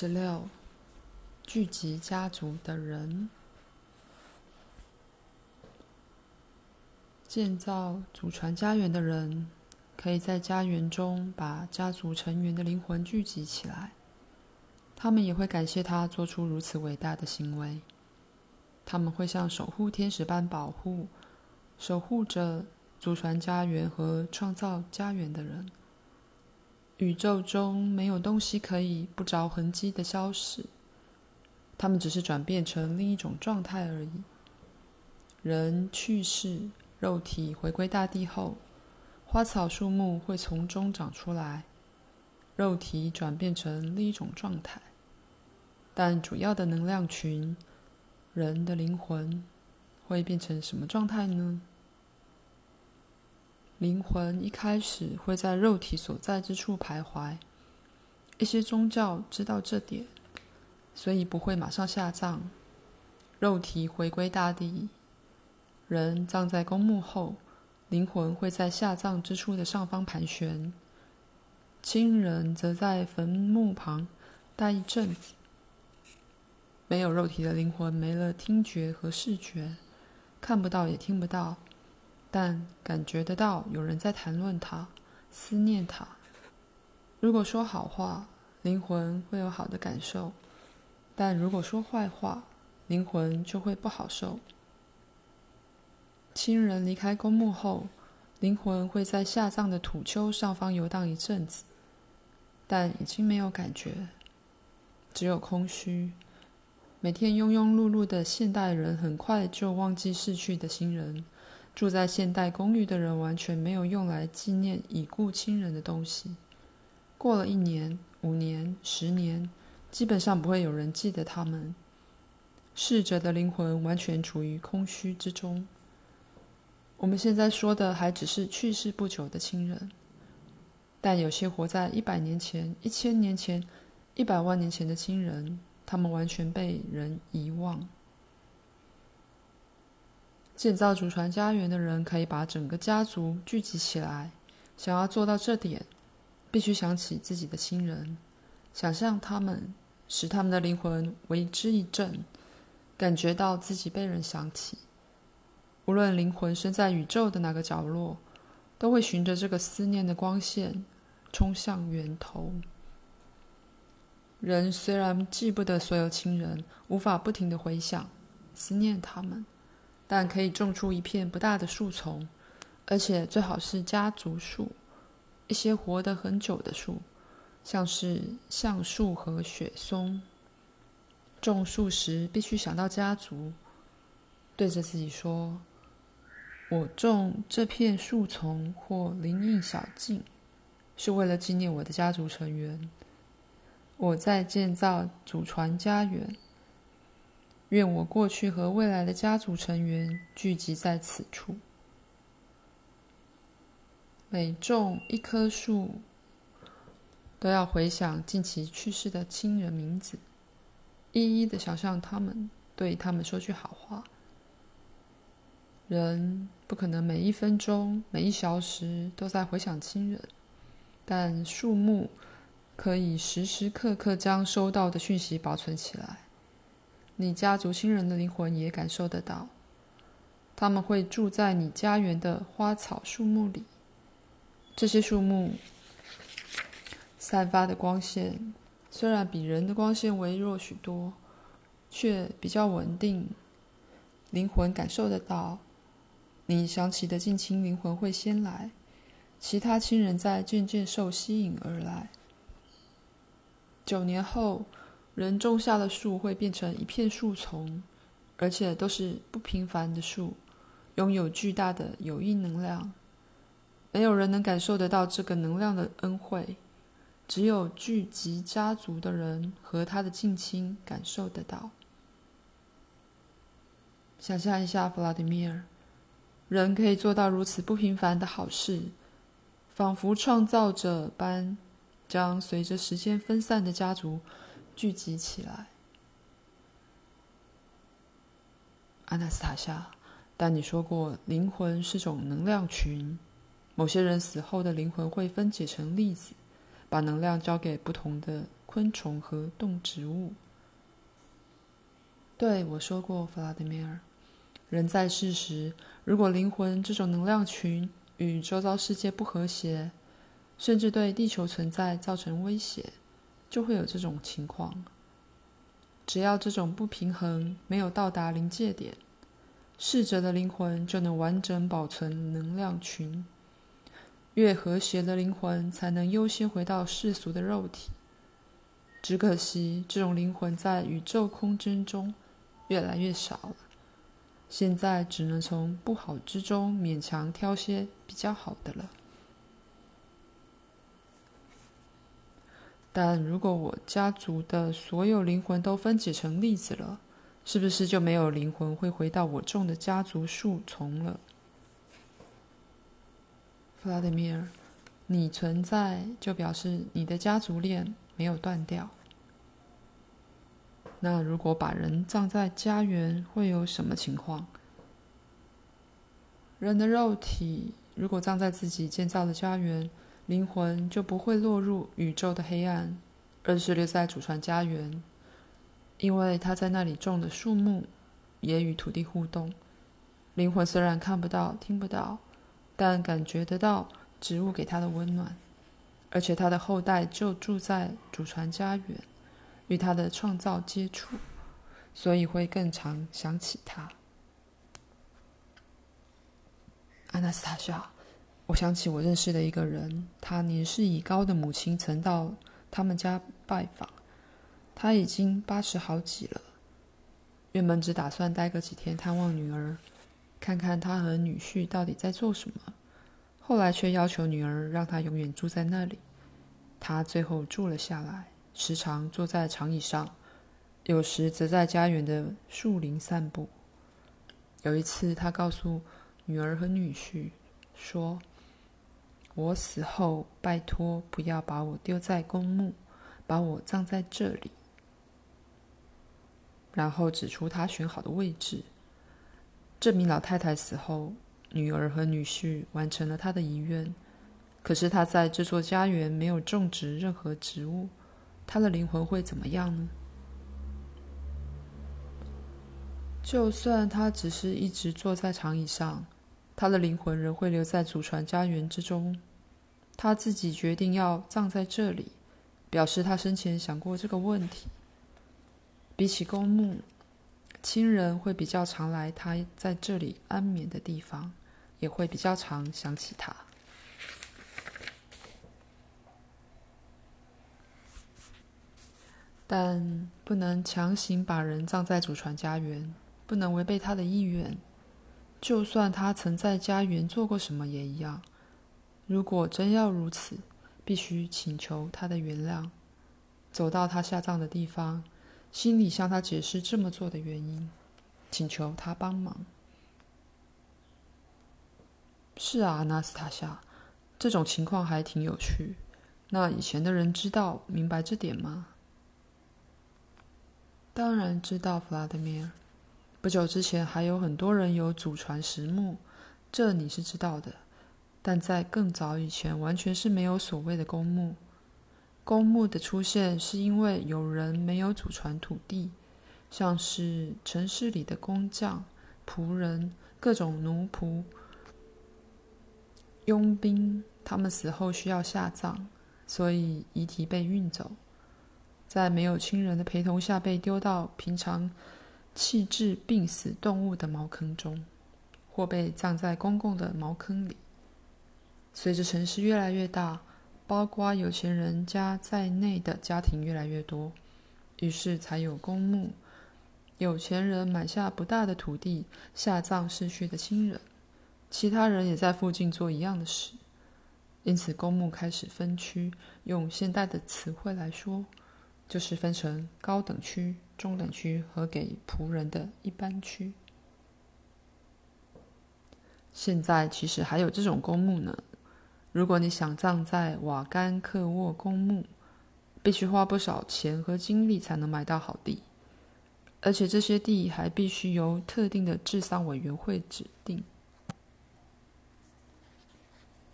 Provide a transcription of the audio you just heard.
十六，聚集家族的人，建造祖传家园的人，可以在家园中把家族成员的灵魂聚集起来。他们也会感谢他做出如此伟大的行为。他们会像守护天使般保护、守护着祖传家园和创造家园的人。宇宙中没有东西可以不着痕迹的消失，他们只是转变成另一种状态而已。人去世，肉体回归大地后，花草树木会从中长出来，肉体转变成另一种状态。但主要的能量群，人的灵魂，会变成什么状态呢？灵魂一开始会在肉体所在之处徘徊，一些宗教知道这点，所以不会马上下葬。肉体回归大地，人葬在公墓后，灵魂会在下葬之处的上方盘旋，亲人则在坟墓旁待一阵子。没有肉体的灵魂没了听觉和视觉，看不到也听不到。但感觉得到有人在谈论他，思念他。如果说好话，灵魂会有好的感受；但如果说坏话，灵魂就会不好受。亲人离开公墓后，灵魂会在下葬的土丘上方游荡一阵子，但已经没有感觉，只有空虚。每天庸庸碌碌的现代人很快就忘记逝去的亲人。住在现代公寓的人完全没有用来纪念已故亲人的东西。过了一年、五年、十年，基本上不会有人记得他们。逝者的灵魂完全处于空虚之中。我们现在说的还只是去世不久的亲人，但有些活在一百年前、一千年前、一百万年前的亲人，他们完全被人遗忘。建造祖传家园的人可以把整个家族聚集起来。想要做到这点，必须想起自己的亲人，想象他们，使他们的灵魂为之一振，感觉到自己被人想起。无论灵魂身在宇宙的哪个角落，都会循着这个思念的光线冲向源头。人虽然记不得所有亲人，无法不停的回想、思念他们。但可以种出一片不大的树丛，而且最好是家族树，一些活得很久的树，像是橡树和雪松。种树时必须想到家族，对着自己说：“我种这片树丛或林荫小径，是为了纪念我的家族成员。我在建造祖传家园。”愿我过去和未来的家族成员聚集在此处。每种一棵树，都要回想近期去世的亲人名字，一一的想象他们，对他们说句好话。人不可能每一分钟、每一小时都在回想亲人，但树木可以时时刻刻将收到的讯息保存起来。你家族亲人的灵魂也感受得到，他们会住在你家园的花草树木里。这些树木散发的光线虽然比人的光线微弱许多，却比较稳定。灵魂感受得到，你想起的近亲灵魂会先来，其他亲人在渐渐受吸引而来。九年后。人种下的树会变成一片树丛，而且都是不平凡的树，拥有巨大的有益能量。没有人能感受得到这个能量的恩惠，只有聚集家族的人和他的近亲感受得到。想象一下，弗拉迪米尔，人可以做到如此不平凡的好事，仿佛创造者般，将随着时间分散的家族。聚集起来，阿纳斯塔夏。但你说过，灵魂是种能量群，某些人死后的灵魂会分解成粒子，把能量交给不同的昆虫和动植物。对，我说过，弗拉德米尔，人在世时，如果灵魂这种能量群与周遭世界不和谐，甚至对地球存在造成威胁，就会有这种情况。只要这种不平衡没有到达临界点，逝者的灵魂就能完整保存能量群。越和谐的灵魂才能优先回到世俗的肉体。只可惜，这种灵魂在宇宙空间中越来越少了。现在只能从不好之中勉强挑些比较好的了。但如果我家族的所有灵魂都分解成粒子了，是不是就没有灵魂会回到我种的家族树丛了？弗拉德米尔，你存在就表示你的家族链没有断掉。那如果把人葬在家园，会有什么情况？人的肉体如果葬在自己建造的家园，灵魂就不会落入宇宙的黑暗，而是留在祖传家园，因为他在那里种的树木也与土地互动。灵魂虽然看不到、听不到。但感觉得到植物给他的温暖，而且他的后代就住在祖传家园，与他的创造接触，所以会更常想起他。阿纳斯塔夏，我想起我认识的一个人，他年事已高的母亲曾到他们家拜访，他已经八十好几了，原本只打算待个几天探望女儿。看看他和女婿到底在做什么，后来却要求女儿让他永远住在那里。他最后住了下来，时常坐在长椅上，有时则在家园的树林散步。有一次，他告诉女儿和女婿说：“我死后，拜托不要把我丢在公墓，把我葬在这里。”然后指出他选好的位置。这名老太太死后，女儿和女婿完成了她的遗愿。可是她在这座家园没有种植任何植物，她的灵魂会怎么样呢？就算她只是一直坐在长椅上，他的灵魂仍会留在祖传家园之中。他自己决定要葬在这里，表示他生前想过这个问题。比起公墓。亲人会比较常来他在这里安眠的地方，也会比较常想起他。但不能强行把人葬在祖传家园，不能违背他的意愿。就算他曾在家园做过什么也一样。如果真要如此，必须请求他的原谅，走到他下葬的地方。心里向他解释这么做的原因，请求他帮忙。是啊，纳斯塔夏，这种情况还挺有趣。那以前的人知道明白这点吗？当然知道，弗拉德米尔。不久之前还有很多人有祖传石墓，这你是知道的。但在更早以前，完全是没有所谓的公墓。公墓的出现是因为有人没有祖传土地，像是城市里的工匠、仆人、各种奴仆、佣兵，他们死后需要下葬，所以遗体被运走，在没有亲人的陪同下被丢到平常弃置病死动物的茅坑中，或被葬在公共的茅坑里。随着城市越来越大。包括有钱人家在内的家庭越来越多，于是才有公墓。有钱人买下不大的土地，下葬逝去的亲人，其他人也在附近做一样的事。因此，公墓开始分区。用现代的词汇来说，就是分成高等区、中等区和给仆人的一般区。现在其实还有这种公墓呢。如果你想葬在瓦甘克沃公墓，必须花不少钱和精力才能买到好地，而且这些地还必须由特定的治丧委员会指定。